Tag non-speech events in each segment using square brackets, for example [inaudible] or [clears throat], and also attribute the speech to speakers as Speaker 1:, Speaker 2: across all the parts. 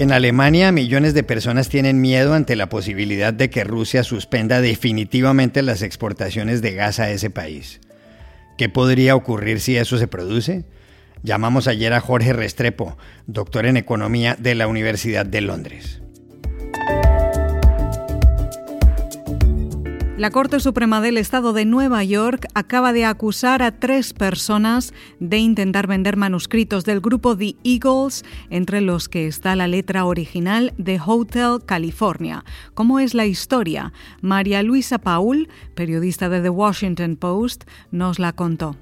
Speaker 1: En Alemania, millones de personas tienen miedo ante la posibilidad de que Rusia suspenda definitivamente las exportaciones de gas a ese país. ¿Qué podría ocurrir si eso se produce? Llamamos ayer a Jorge Restrepo, doctor en economía de la Universidad de Londres.
Speaker 2: La Corte Suprema del Estado de Nueva York acaba de acusar a tres personas de intentar vender manuscritos del grupo The Eagles, entre los que está la letra original de Hotel California. ¿Cómo es la historia? María Luisa Paul, periodista de The Washington Post, nos la contó.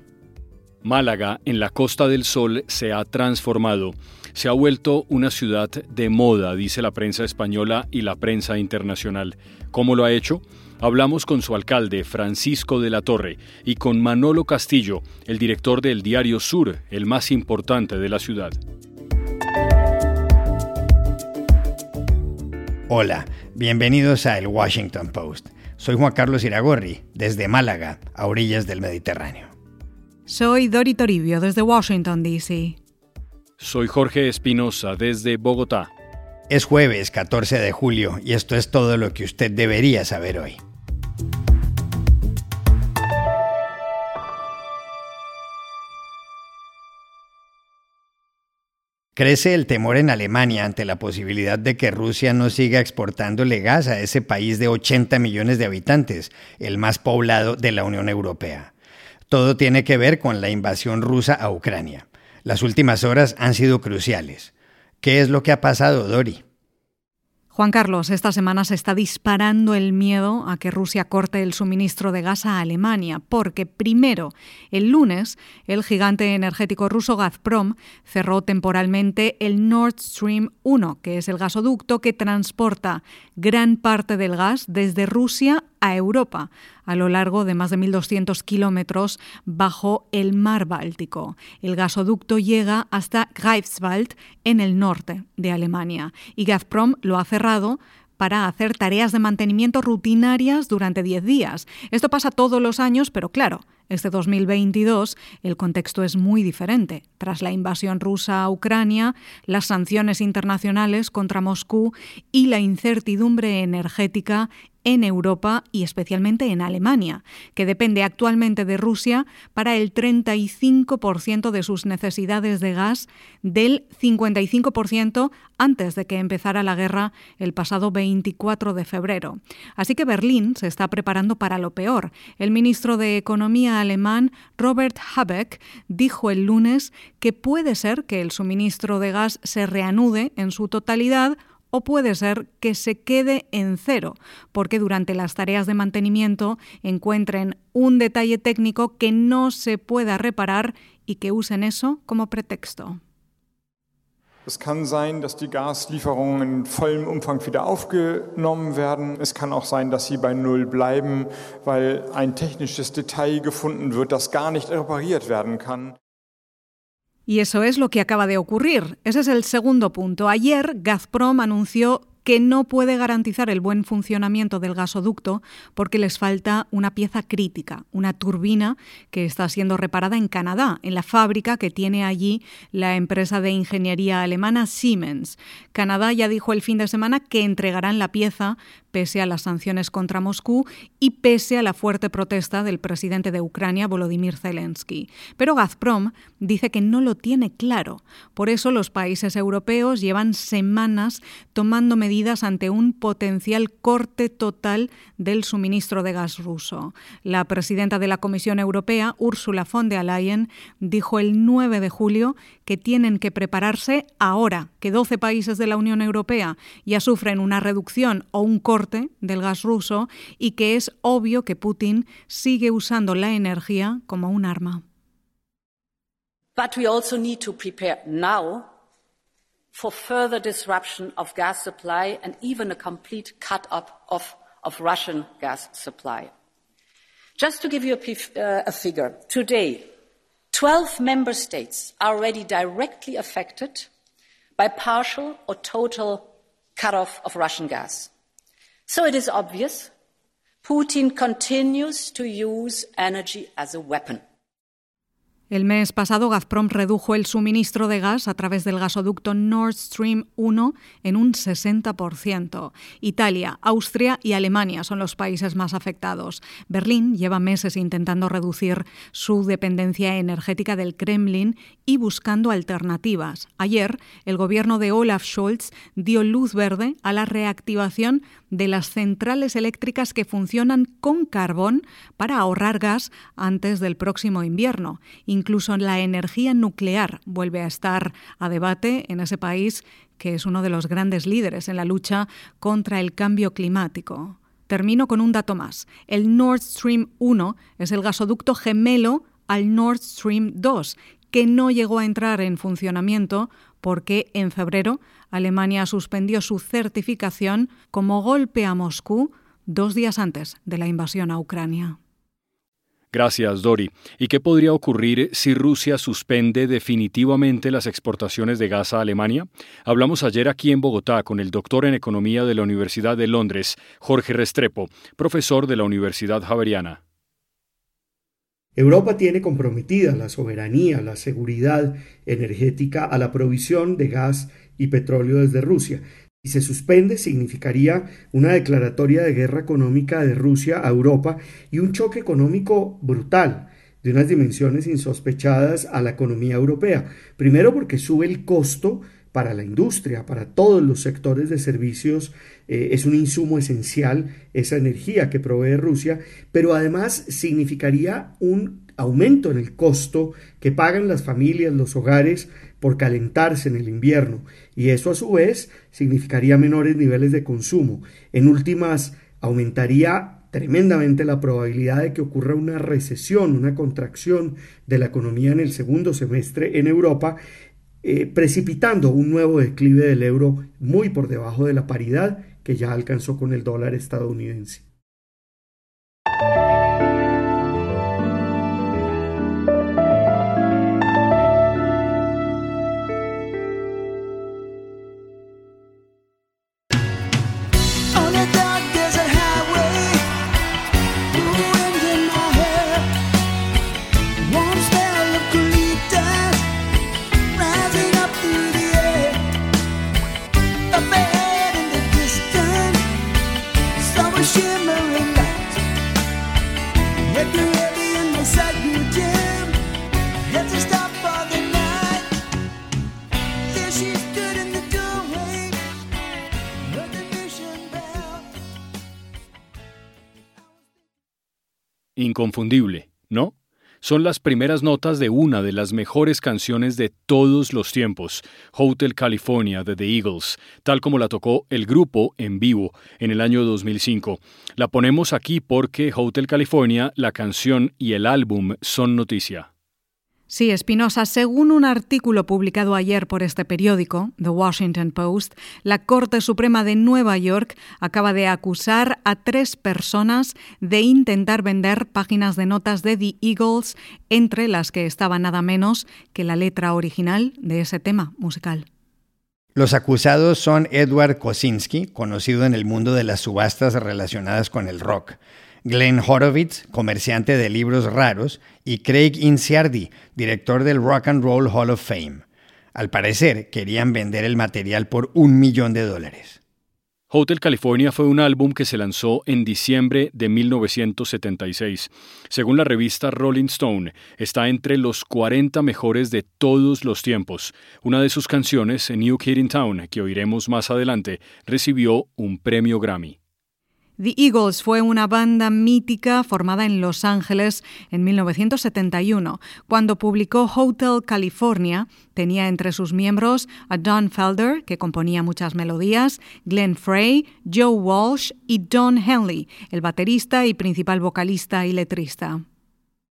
Speaker 3: Málaga, en la Costa del Sol, se ha transformado. Se ha vuelto una ciudad de moda, dice la prensa española y la prensa internacional. ¿Cómo lo ha hecho? Hablamos con su alcalde, Francisco de la Torre, y con Manolo Castillo, el director del diario Sur, el más importante de la ciudad.
Speaker 1: Hola, bienvenidos a El Washington Post. Soy Juan Carlos Iragorri, desde Málaga, a orillas del Mediterráneo.
Speaker 2: Soy Dori Toribio, desde Washington, D.C.
Speaker 3: Soy Jorge Espinosa, desde Bogotá.
Speaker 1: Es jueves 14 de julio y esto es todo lo que usted debería saber hoy. Crece el temor en Alemania ante la posibilidad de que Rusia no siga exportándole gas a ese país de 80 millones de habitantes, el más poblado de la Unión Europea. Todo tiene que ver con la invasión rusa a Ucrania. Las últimas horas han sido cruciales. ¿Qué es lo que ha pasado, Dori?
Speaker 2: Juan Carlos, esta semana se está disparando el miedo a que Rusia corte el suministro de gas a Alemania, porque primero, el lunes, el gigante energético ruso Gazprom cerró temporalmente el Nord Stream 1, que es el gasoducto que transporta gran parte del gas desde Rusia a Europa a lo largo de más de 1.200 kilómetros bajo el mar Báltico. El gasoducto llega hasta Greifswald, en el norte de Alemania, y Gazprom lo ha cerrado para hacer tareas de mantenimiento rutinarias durante 10 días. Esto pasa todos los años, pero claro, este 2022 el contexto es muy diferente. Tras la invasión rusa a Ucrania, las sanciones internacionales contra Moscú y la incertidumbre energética en Europa y especialmente en Alemania, que depende actualmente de Rusia para el 35% de sus necesidades de gas, del 55% antes de que empezara la guerra el pasado 24 de febrero. Así que Berlín se está preparando para lo peor. El ministro de Economía alemán, Robert Habeck, dijo el lunes que puede ser que el suministro de gas se reanude en su totalidad o puede ser que se quede en cero, porque durante las tareas de mantenimiento encuentren un detalle técnico que no se pueda reparar y que usen eso como pretexto.
Speaker 4: Es kann sein, dass die Gaslieferungen in vollem Umfang wieder aufgenommen werden. Es kann auch sein, dass sie bei Null bleiben, weil ein technisches Detail gefunden wird, das gar nicht repariert werden kann.
Speaker 2: Y eso es lo que acaba de ocurrir. Ese es el segundo punto. Ayer Gazprom anunció que no puede garantizar el buen funcionamiento del gasoducto porque les falta una pieza crítica, una turbina que está siendo reparada en Canadá, en la fábrica que tiene allí la empresa de ingeniería alemana Siemens. Canadá ya dijo el fin de semana que entregarán la pieza pese a las sanciones contra Moscú y pese a la fuerte protesta del presidente de Ucrania, Volodymyr Zelensky. Pero Gazprom dice que no lo tiene claro. Por eso los países europeos llevan semanas tomando medidas ante un potencial corte total del suministro de gas ruso. La presidenta de la Comisión Europea, Ursula von der Leyen, dijo el 9 de julio que tienen que prepararse ahora que 12 países de la Unión Europea ya sufren una reducción o un corte del gas ruso y que es obvio que Putin sigue usando la energía como un arma.
Speaker 5: But we also need to prepare now for further disruption of gas supply and even a complete cut up of, of Russian gas supply. Just to give you a, uh, a figure, today, 12 member states are already directly affected by partial or total cut off of Russian gas. So it is obvious Putin continues to use energy as a weapon.
Speaker 2: El mes pasado, Gazprom redujo el suministro de gas a través del gasoducto Nord Stream 1 en un 60%. Italia, Austria y Alemania son los países más afectados. Berlín lleva meses intentando reducir su dependencia energética del Kremlin y buscando alternativas. Ayer, el gobierno de Olaf Scholz dio luz verde a la reactivación de las centrales eléctricas que funcionan con carbón para ahorrar gas antes del próximo invierno. Incluso la energía nuclear vuelve a estar a debate en ese país que es uno de los grandes líderes en la lucha contra el cambio climático. Termino con un dato más. El Nord Stream 1 es el gasoducto gemelo al Nord Stream 2, que no llegó a entrar en funcionamiento porque en febrero Alemania suspendió su certificación como golpe a Moscú dos días antes de la invasión a Ucrania.
Speaker 3: Gracias, Dori. ¿Y qué podría ocurrir si Rusia suspende definitivamente las exportaciones de gas a Alemania? Hablamos ayer aquí en Bogotá con el doctor en Economía de la Universidad de Londres, Jorge Restrepo, profesor de la Universidad Javeriana.
Speaker 6: Europa tiene comprometida la soberanía, la seguridad energética a la provisión de gas y petróleo desde Rusia y se suspende significaría una declaratoria de guerra económica de Rusia a Europa y un choque económico brutal de unas dimensiones insospechadas a la economía europea. Primero porque sube el costo para la industria, para todos los sectores de servicios, eh, es un insumo esencial esa energía que provee Rusia, pero además significaría un aumento en el costo que pagan las familias, los hogares, por calentarse en el invierno y eso a su vez significaría menores niveles de consumo. En últimas, aumentaría tremendamente la probabilidad de que ocurra una recesión, una contracción de la economía en el segundo semestre en Europa, eh, precipitando un nuevo declive del euro muy por debajo de la paridad que ya alcanzó con el dólar estadounidense.
Speaker 3: Inconfundible, ¿no? Son las primeras notas de una de las mejores canciones de todos los tiempos, Hotel California de The Eagles, tal como la tocó el grupo en vivo en el año 2005. La ponemos aquí porque Hotel California, la canción y el álbum son noticia.
Speaker 2: Sí, Espinosa, según un artículo publicado ayer por este periódico, The Washington Post, la Corte Suprema de Nueva York acaba de acusar a tres personas de intentar vender páginas de notas de The Eagles, entre las que estaba nada menos que la letra original de ese tema musical.
Speaker 1: Los acusados son Edward Kosinski, conocido en el mundo de las subastas relacionadas con el rock, Glenn Horowitz, comerciante de libros raros, y Craig Inciardi, director del Rock and Roll Hall of Fame. Al parecer, querían vender el material por un millón de dólares.
Speaker 3: Hotel California fue un álbum que se lanzó en diciembre de 1976. Según la revista Rolling Stone, está entre los 40 mejores de todos los tiempos. Una de sus canciones, New Kid in Town, que oiremos más adelante, recibió un premio Grammy.
Speaker 2: The Eagles fue una banda mítica formada en Los Ángeles en 1971. Cuando publicó Hotel California, tenía entre sus miembros a Don Felder, que componía muchas melodías, Glenn Frey, Joe Walsh y Don Henley, el baterista y principal vocalista y letrista.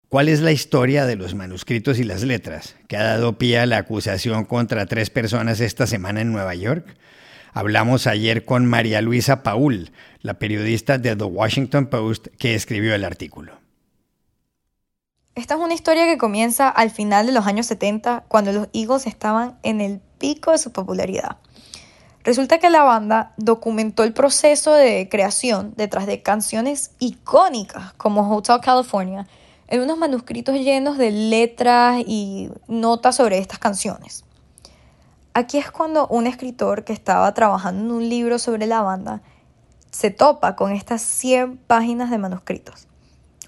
Speaker 1: ¿Cuál es la historia de los manuscritos y las letras que ha dado pie a la acusación contra tres personas esta semana en Nueva York? Hablamos ayer con María Luisa Paul, la periodista de The Washington Post que escribió el artículo.
Speaker 7: Esta es una historia que comienza al final de los años 70, cuando los Eagles estaban en el pico de su popularidad. Resulta que la banda documentó el proceso de creación detrás de canciones icónicas como Hotel California en unos manuscritos llenos de letras y notas sobre estas canciones. Aquí es cuando un escritor que estaba trabajando en un libro sobre la banda se topa con estas 100 páginas de manuscritos.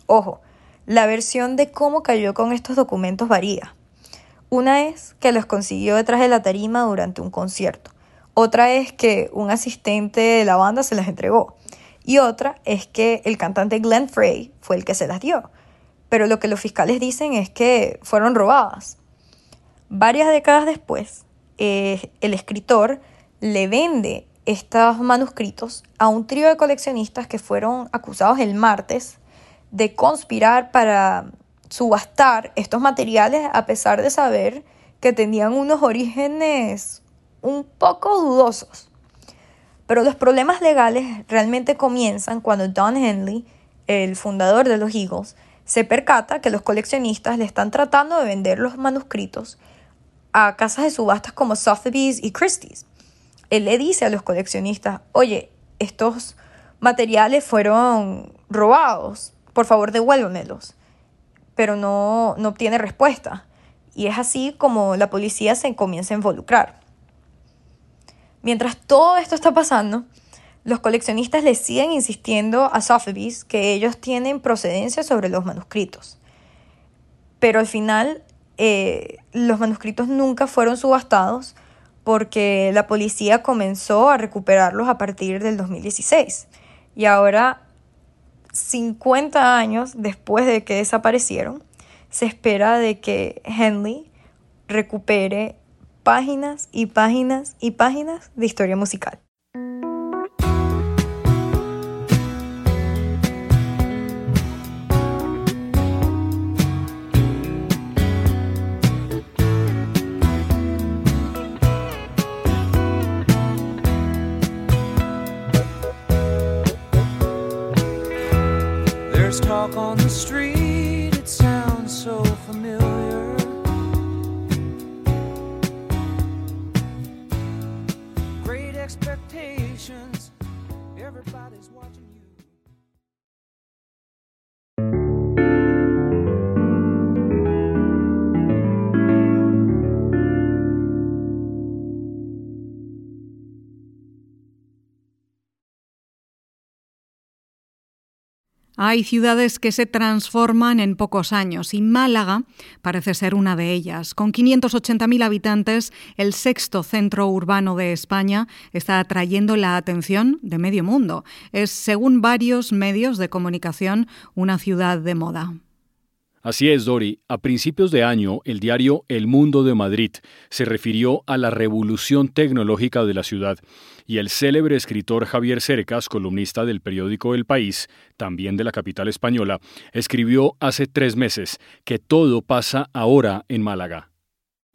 Speaker 7: Ojo, la versión de cómo cayó con estos documentos varía. Una es que los consiguió detrás de la tarima durante un concierto. Otra es que un asistente de la banda se las entregó. Y otra es que el cantante Glenn Frey fue el que se las dio. Pero lo que los fiscales dicen es que fueron robadas. Varias décadas después, eh, el escritor le vende estos manuscritos a un trío de coleccionistas que fueron acusados el martes de conspirar para subastar estos materiales a pesar de saber que tenían unos orígenes un poco dudosos. Pero los problemas legales realmente comienzan cuando Don Henley, el fundador de los Eagles, se percata que los coleccionistas le están tratando de vender los manuscritos a casas de subastas como Sotheby's y Christie's. Él le dice a los coleccionistas, oye, estos materiales fueron robados, por favor devuélvemelos. Pero no, no obtiene respuesta. Y es así como la policía se comienza a involucrar. Mientras todo esto está pasando, los coleccionistas le siguen insistiendo a Sotheby's que ellos tienen procedencia sobre los manuscritos. Pero al final eh, los manuscritos nunca fueron subastados porque la policía comenzó a recuperarlos a partir del 2016. Y ahora, 50 años después de que desaparecieron, se espera de que Henley recupere páginas y páginas y páginas de historia musical.
Speaker 2: Hay ciudades que se transforman en pocos años y Málaga parece ser una de ellas. Con 580.000 habitantes, el sexto centro urbano de España está atrayendo la atención de medio mundo. Es, según varios medios de comunicación, una ciudad de moda.
Speaker 3: Así es, Dori. A principios de año, el diario El Mundo de Madrid se refirió a la revolución tecnológica de la ciudad y el célebre escritor Javier Cercas, columnista del periódico El País, también de la capital española, escribió hace tres meses que todo pasa ahora en Málaga.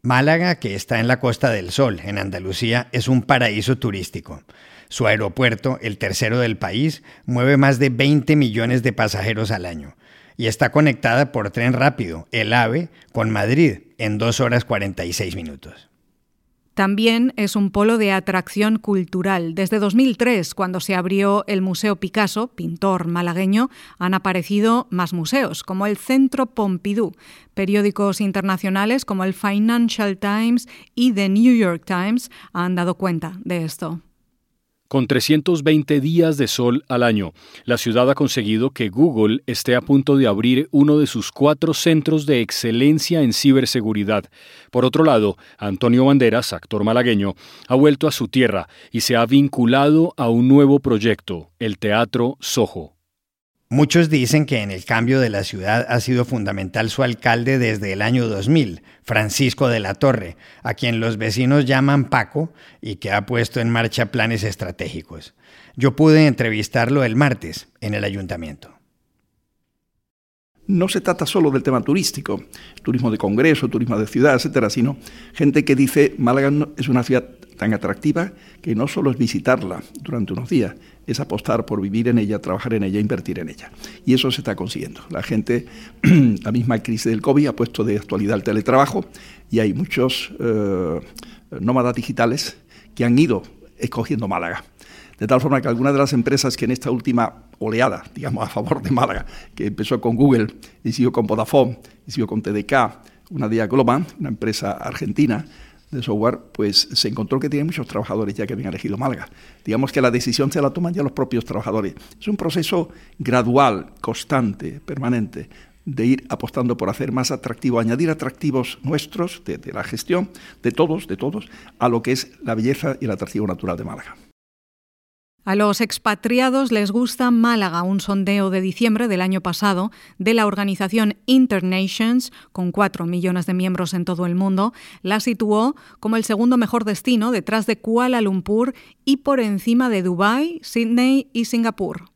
Speaker 1: Málaga, que está en la Costa del Sol, en Andalucía, es un paraíso turístico. Su aeropuerto, el tercero del país, mueve más de 20 millones de pasajeros al año y está conectada por tren rápido, el AVE, con Madrid en 2 horas 46 minutos.
Speaker 2: También es un polo de atracción cultural. Desde 2003, cuando se abrió el Museo Picasso, pintor malagueño, han aparecido más museos, como el Centro Pompidou. Periódicos internacionales como el Financial Times y The New York Times han dado cuenta de esto.
Speaker 3: Con 320 días de sol al año, la ciudad ha conseguido que Google esté a punto de abrir uno de sus cuatro centros de excelencia en ciberseguridad. Por otro lado, Antonio Banderas, actor malagueño, ha vuelto a su tierra y se ha vinculado a un nuevo proyecto, el Teatro Soho.
Speaker 1: Muchos dicen que en el cambio de la ciudad ha sido fundamental su alcalde desde el año 2000, Francisco de la Torre, a quien los vecinos llaman Paco y que ha puesto en marcha planes estratégicos. Yo pude entrevistarlo el martes en el ayuntamiento.
Speaker 8: No se trata solo del tema turístico, turismo de congreso, turismo de ciudad, etcétera, sino gente que dice Málaga es una ciudad tan atractiva que no solo es visitarla durante unos días, es apostar por vivir en ella, trabajar en ella, invertir en ella. Y eso se está consiguiendo. La gente, [clears throat] la misma crisis del COVID ha puesto de actualidad el teletrabajo y hay muchos eh, nómadas digitales que han ido escogiendo Málaga. De tal forma que algunas de las empresas que en esta última oleada, digamos, a favor de Málaga, que empezó con Google y siguió con Vodafone y siguió con TDK, una día Global, una empresa argentina de software, pues se encontró que tiene muchos trabajadores ya que habían elegido Málaga. Digamos que la decisión se la toman ya los propios trabajadores. Es un proceso gradual, constante, permanente, de ir apostando por hacer más atractivo, añadir atractivos nuestros de, de la gestión, de todos, de todos, a lo que es la belleza y el atractivo natural de Málaga.
Speaker 2: A los expatriados les gusta Málaga, un sondeo de diciembre del año pasado de la organización Internations, con cuatro millones de miembros en todo el mundo, la situó como el segundo mejor destino detrás de Kuala Lumpur y por encima de Dubái, Sydney y Singapur.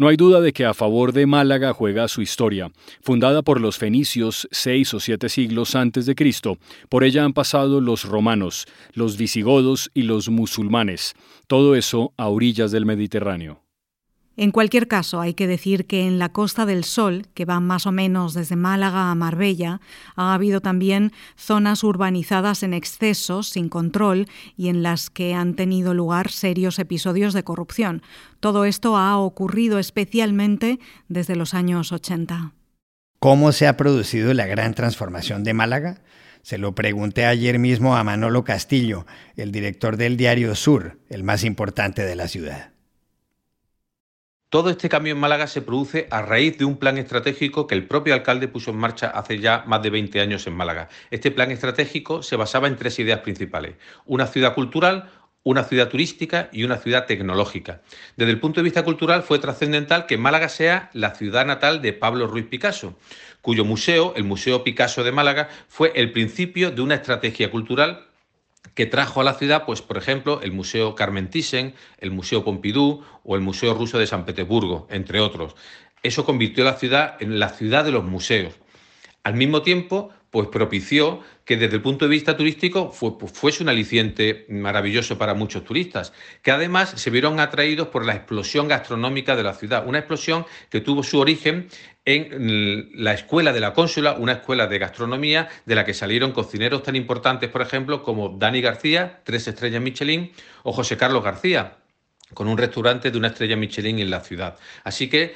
Speaker 3: No hay duda de que a favor de Málaga juega su historia. Fundada por los fenicios seis o siete siglos antes de Cristo, por ella han pasado los romanos, los visigodos y los musulmanes, todo eso a orillas del Mediterráneo.
Speaker 2: En cualquier caso, hay que decir que en la Costa del Sol, que va más o menos desde Málaga a Marbella, ha habido también zonas urbanizadas en exceso, sin control, y en las que han tenido lugar serios episodios de corrupción. Todo esto ha ocurrido especialmente desde los años 80.
Speaker 1: ¿Cómo se ha producido la gran transformación de Málaga? Se lo pregunté ayer mismo a Manolo Castillo, el director del diario Sur, el más importante de la ciudad.
Speaker 9: Todo este cambio en Málaga se produce a raíz de un plan estratégico que el propio alcalde puso en marcha hace ya más de 20 años en Málaga. Este plan estratégico se basaba en tres ideas principales. Una ciudad cultural, una ciudad turística y una ciudad tecnológica. Desde el punto de vista cultural fue trascendental que Málaga sea la ciudad natal de Pablo Ruiz Picasso, cuyo museo, el Museo Picasso de Málaga, fue el principio de una estrategia cultural que trajo a la ciudad, pues, por ejemplo, el Museo Carmen Thyssen, el Museo Pompidou o el Museo Ruso de San Petersburgo, entre otros. Eso convirtió a la ciudad en la ciudad de los museos. Al mismo tiempo, pues propició que desde el punto de vista turístico fue, pues, fuese un aliciente maravilloso para muchos turistas, que además se vieron atraídos por la explosión gastronómica de la ciudad, una explosión que tuvo su origen en la escuela de la cónsula, una escuela de gastronomía de la que salieron cocineros tan importantes, por ejemplo, como Dani García, tres estrellas Michelin, o José Carlos García, con un restaurante de una estrella Michelin en la ciudad. Así que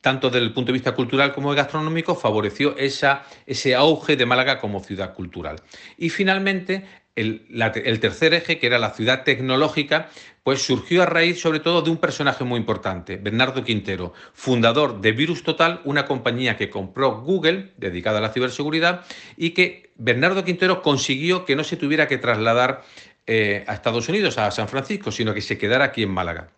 Speaker 9: tanto desde el punto de vista cultural como gastronómico, favoreció ese auge de Málaga como ciudad cultural. Y finalmente, el, el, tercer eje, que era la ciudad tecnológica, pues surgió a raíz sobre todo de un personaje muy importante, Bernardo Quintero, fundador de Virus Total, una compañía que compró Google, dedicada a la ciberseguridad, y que Bernardo Quintero consiguió que no se tuviera que trasladar eh, a Estados Unidos, a San Francisco, sino que se quedara aquí en Málaga.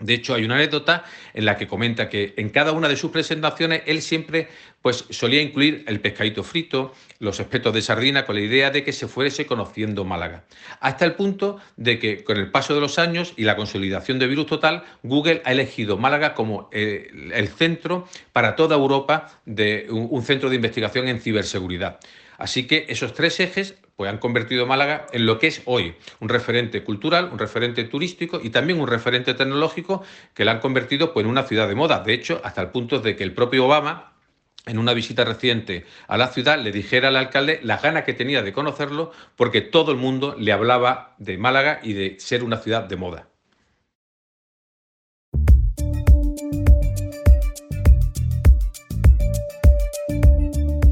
Speaker 9: De hecho, hay una anécdota en la que comenta que en cada una de sus presentaciones él siempre pues, solía incluir el pescadito frito, los espetos de sardina, con la idea de que se fuese conociendo Málaga. Hasta el punto de que con el paso de los años y la consolidación de Virus Total, Google ha elegido Málaga como eh, el centro para toda Europa de un centro de investigación en ciberseguridad. Así que esos tres ejes pues han convertido Málaga en lo que es hoy, un referente cultural, un referente turístico y también un referente tecnológico que la han convertido pues, en una ciudad de moda. De hecho, hasta el punto de que el propio Obama, en una visita reciente a la ciudad, le dijera al alcalde las ganas que tenía de conocerlo porque todo el mundo le hablaba de Málaga y de ser una ciudad de moda.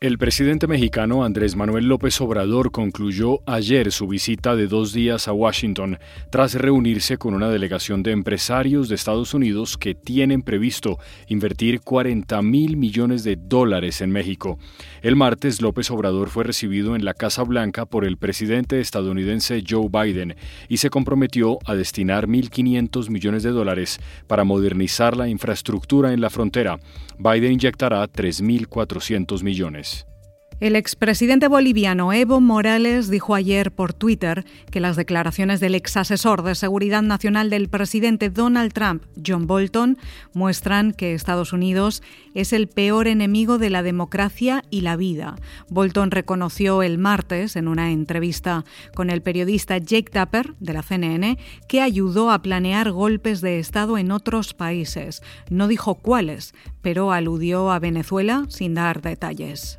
Speaker 3: El presidente mexicano Andrés Manuel López Obrador concluyó ayer su visita de dos días a Washington tras reunirse con una delegación de empresarios de Estados Unidos que tienen previsto invertir 40 mil millones de dólares en México. El martes López Obrador fue recibido en la Casa Blanca por el presidente estadounidense Joe Biden y se comprometió a destinar 1.500 millones de dólares para modernizar la infraestructura en la frontera. Biden inyectará 3.400 millones.
Speaker 2: El expresidente boliviano Evo Morales dijo ayer por Twitter que las declaraciones del ex asesor de seguridad nacional del presidente Donald Trump, John Bolton, muestran que Estados Unidos es el peor enemigo de la democracia y la vida. Bolton reconoció el martes, en una entrevista con el periodista Jake Tapper de la CNN, que ayudó a planear golpes de Estado en otros países. No dijo cuáles, pero aludió a Venezuela sin dar detalles.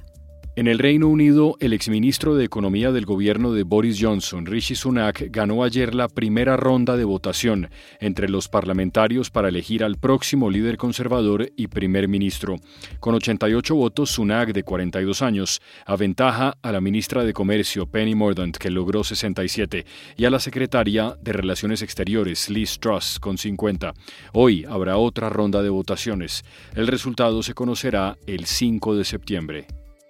Speaker 3: En el Reino Unido, el exministro de Economía del gobierno de Boris Johnson, Rishi Sunak, ganó ayer la primera ronda de votación entre los parlamentarios para elegir al próximo líder conservador y primer ministro. Con 88 votos, Sunak, de 42 años, aventaja a la ministra de Comercio, Penny Mordaunt, que logró 67, y a la secretaria de Relaciones Exteriores, Liz Truss, con 50. Hoy habrá otra ronda de votaciones. El resultado se conocerá el 5 de septiembre.